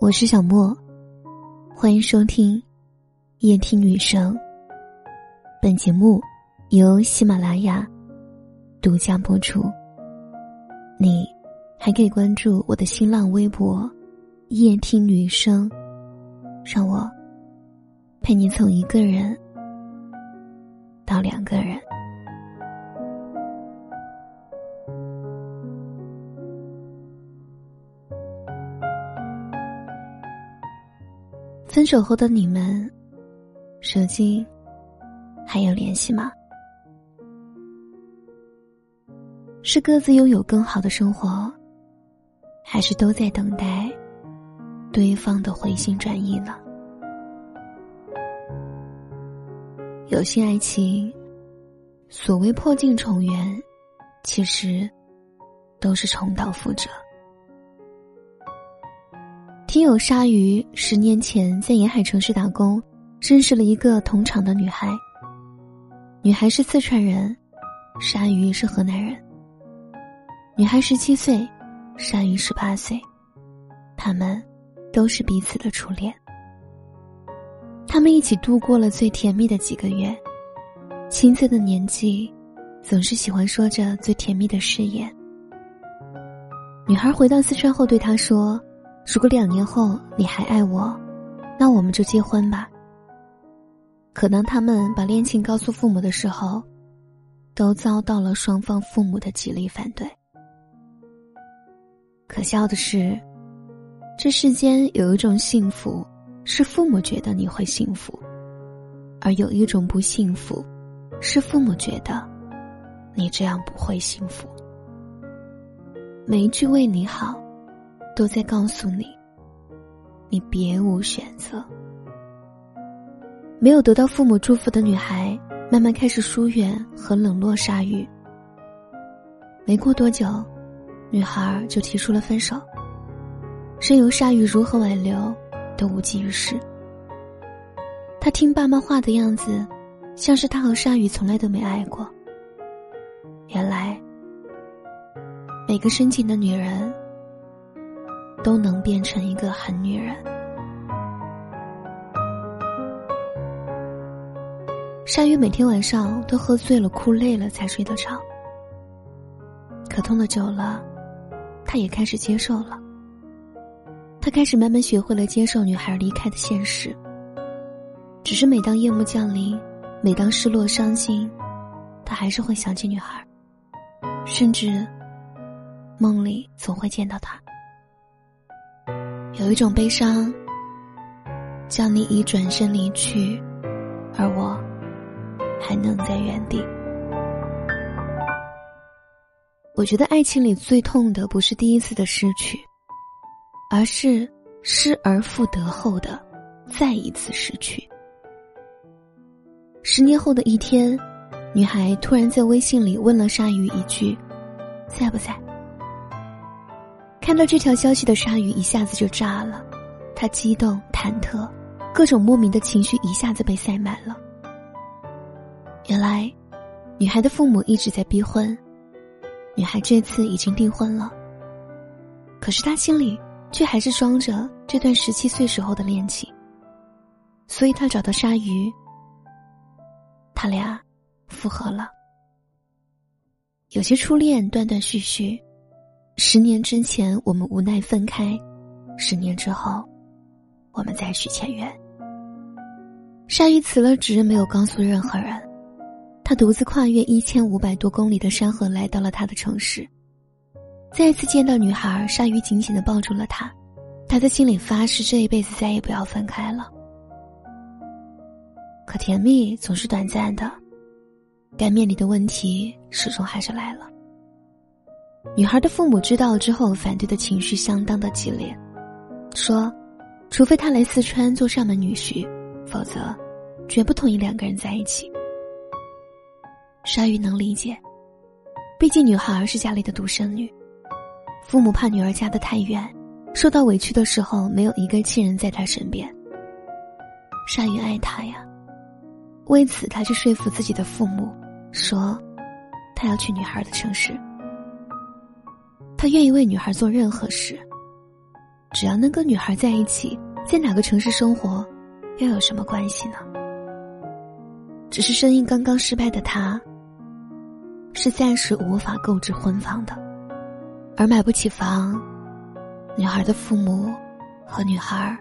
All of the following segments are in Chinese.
我是小莫，欢迎收听夜听女生。本节目由喜马拉雅独家播出。你还可以关注我的新浪微博“夜听女生”，让我陪你从一个人到两个人。分手后的你们，手机还有联系吗？是各自拥有更好的生活，还是都在等待对方的回心转意呢？有些爱情，所谓破镜重圆，其实都是重蹈覆辙。听友鲨鱼十年前在沿海城市打工，认识了一个同厂的女孩。女孩是四川人，鲨鱼是河南人。女孩十七岁，鲨鱼十八岁，他们都是彼此的初恋。他们一起度过了最甜蜜的几个月，青涩的年纪，总是喜欢说着最甜蜜的誓言。女孩回到四川后对他说。如果两年后你还爱我，那我们就结婚吧。可当他们把恋情告诉父母的时候，都遭到了双方父母的极力反对。可笑的是，这世间有一种幸福，是父母觉得你会幸福；而有一种不幸福，是父母觉得你这样不会幸福。每一句为你好。都在告诉你，你别无选择。没有得到父母祝福的女孩，慢慢开始疏远和冷落鲨鱼。没过多久，女孩就提出了分手。任由鲨鱼如何挽留，都无济于事。他听爸妈话的样子，像是他和鲨鱼从来都没爱过。原来，每个深情的女人。都能变成一个狠女人。鲨鱼每天晚上都喝醉了、哭累了才睡得着。可痛的久了，他也开始接受了。他开始慢慢学会了接受女孩离开的现实。只是每当夜幕降临，每当失落伤心，他还是会想起女孩，甚至梦里总会见到她。有一种悲伤，叫你已转身离去，而我还能在原地。我觉得爱情里最痛的不是第一次的失去，而是失而复得后的再一次失去。十年后的一天，女孩突然在微信里问了鲨鱼一句：“在不在？”看到这条消息的鲨鱼一下子就炸了，他激动、忐忑，各种莫名的情绪一下子被塞满了。原来，女孩的父母一直在逼婚，女孩这次已经订婚了。可是她心里却还是装着这段十七岁时候的恋情，所以她找到鲨鱼，他俩复合了。有些初恋断断续续。十年之前，我们无奈分开；十年之后，我们再续前缘。鲨鱼辞了职，没有告诉任何人。他独自跨越一千五百多公里的山河，来到了他的城市。再次见到女孩，鲨鱼紧紧的抱住了她。他在心里发誓，这一辈子再也不要分开了。可甜蜜总是短暂的，该面临的问题始终还是来了。女孩的父母知道之后，反对的情绪相当的激烈，说：“除非他来四川做上门女婿，否则绝不同意两个人在一起。”鲨鱼能理解，毕竟女孩是家里的独生女，父母怕女儿嫁得太远，受到委屈的时候没有一个亲人在她身边。鲨鱼爱她呀，为此他去说服自己的父母，说他要去女孩的城市。他愿意为女孩做任何事，只要能跟女孩在一起，在哪个城市生活，又有什么关系呢？只是生意刚刚失败的他，是暂时无法购置婚房的，而买不起房，女孩的父母和女孩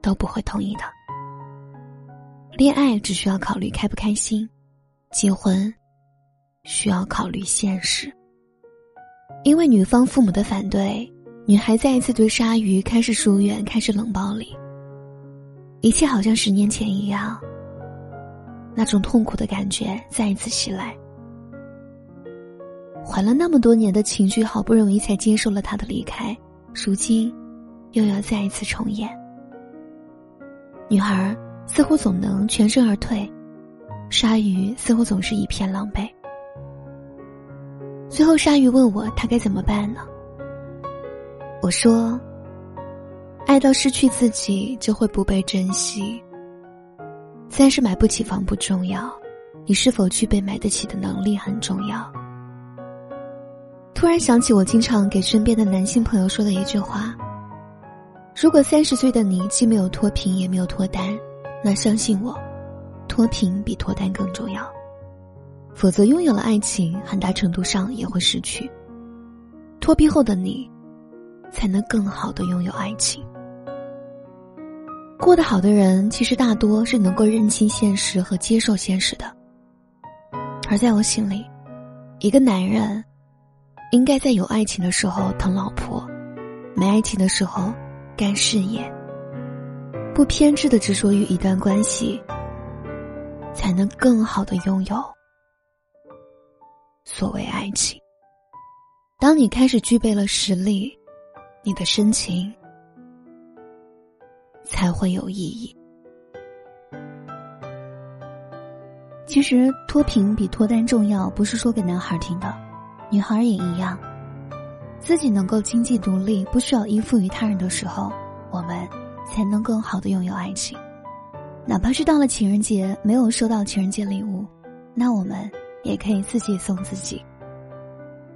都不会同意的。恋爱只需要考虑开不开心，结婚需要考虑现实。因为女方父母的反对，女孩再一次对鲨鱼开始疏远，开始冷暴力。一切好像十年前一样。那种痛苦的感觉再一次袭来，缓了那么多年的情绪，好不容易才接受了他的离开，如今又要再一次重演。女孩似乎总能全身而退，鲨鱼似乎总是一片狼狈。最后，鲨鱼问我他该怎么办呢？我说：“爱到失去自己，就会不被珍惜。”三是买不起房不重要，你是否具备买得起的能力很重要。突然想起我经常给身边的男性朋友说的一句话：如果三十岁的你既没有脱贫也没有脱单，那相信我，脱贫比脱单更重要。否则，拥有了爱情，很大程度上也会失去。脱贫后的你，才能更好的拥有爱情。过得好的人，其实大多是能够认清现实和接受现实的。而在我心里，一个男人应该在有爱情的时候疼老婆，没爱情的时候干事业，不偏执的执着于一段关系，才能更好的拥有所谓爱情。当你开始具备了实力，你的深情。才会有意义。其实脱贫比脱单重要，不是说给男孩听的，女孩也一样。自己能够经济独立，不需要依附于他人的时候，我们才能更好的拥有爱情。哪怕是到了情人节没有收到情人节礼物，那我们也可以自己送自己。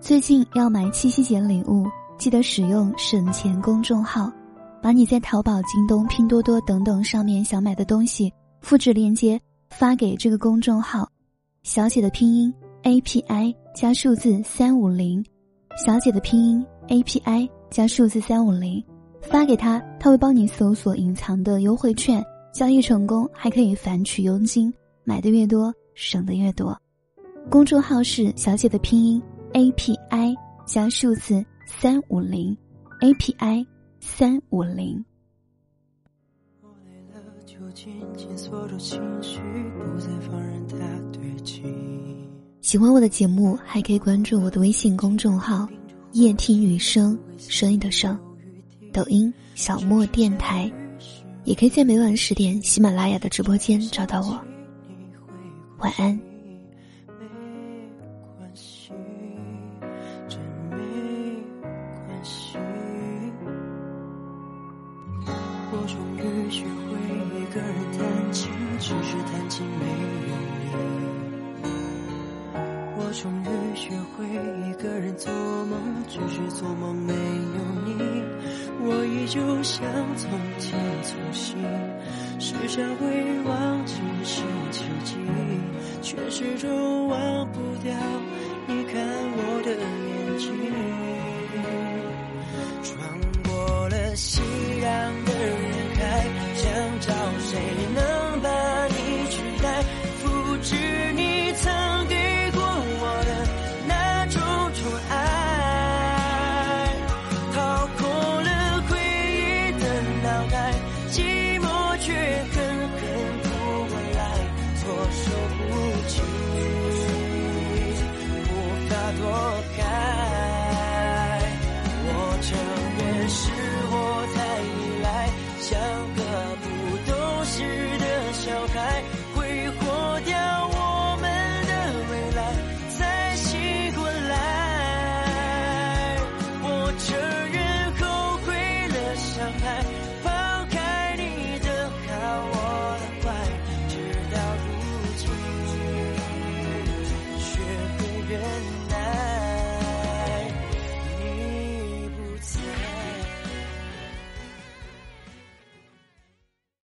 最近要买七夕节礼物，记得使用省钱公众号。把你在淘宝、京东、拼多多等等上面想买的东西复制链接发给这个公众号，小写的拼音 A P I 加数字三五零，小写的拼音 A P I 加数字三五零，发给他，他会帮你搜索隐藏的优惠券，交易成功还可以返取佣金，买的越多省的越多。公众号是小写的拼音 A P I 加数字三五零，A P I。三五零。喜欢我的节目，还可以关注我的微信公众号“夜听雨声”，声音的声。抖音小莫电台，也可以在每晚十点喜马拉雅的直播间找到我。晚安。只是弹琴没有你，我终于学会一个人做梦，只是做梦没有你。我依旧像从前粗心，试着会是你曾给过我的那种宠爱，掏空了回忆的脑袋，寂寞却狠狠扑过来，措手不及，无法躲开，我承认是我。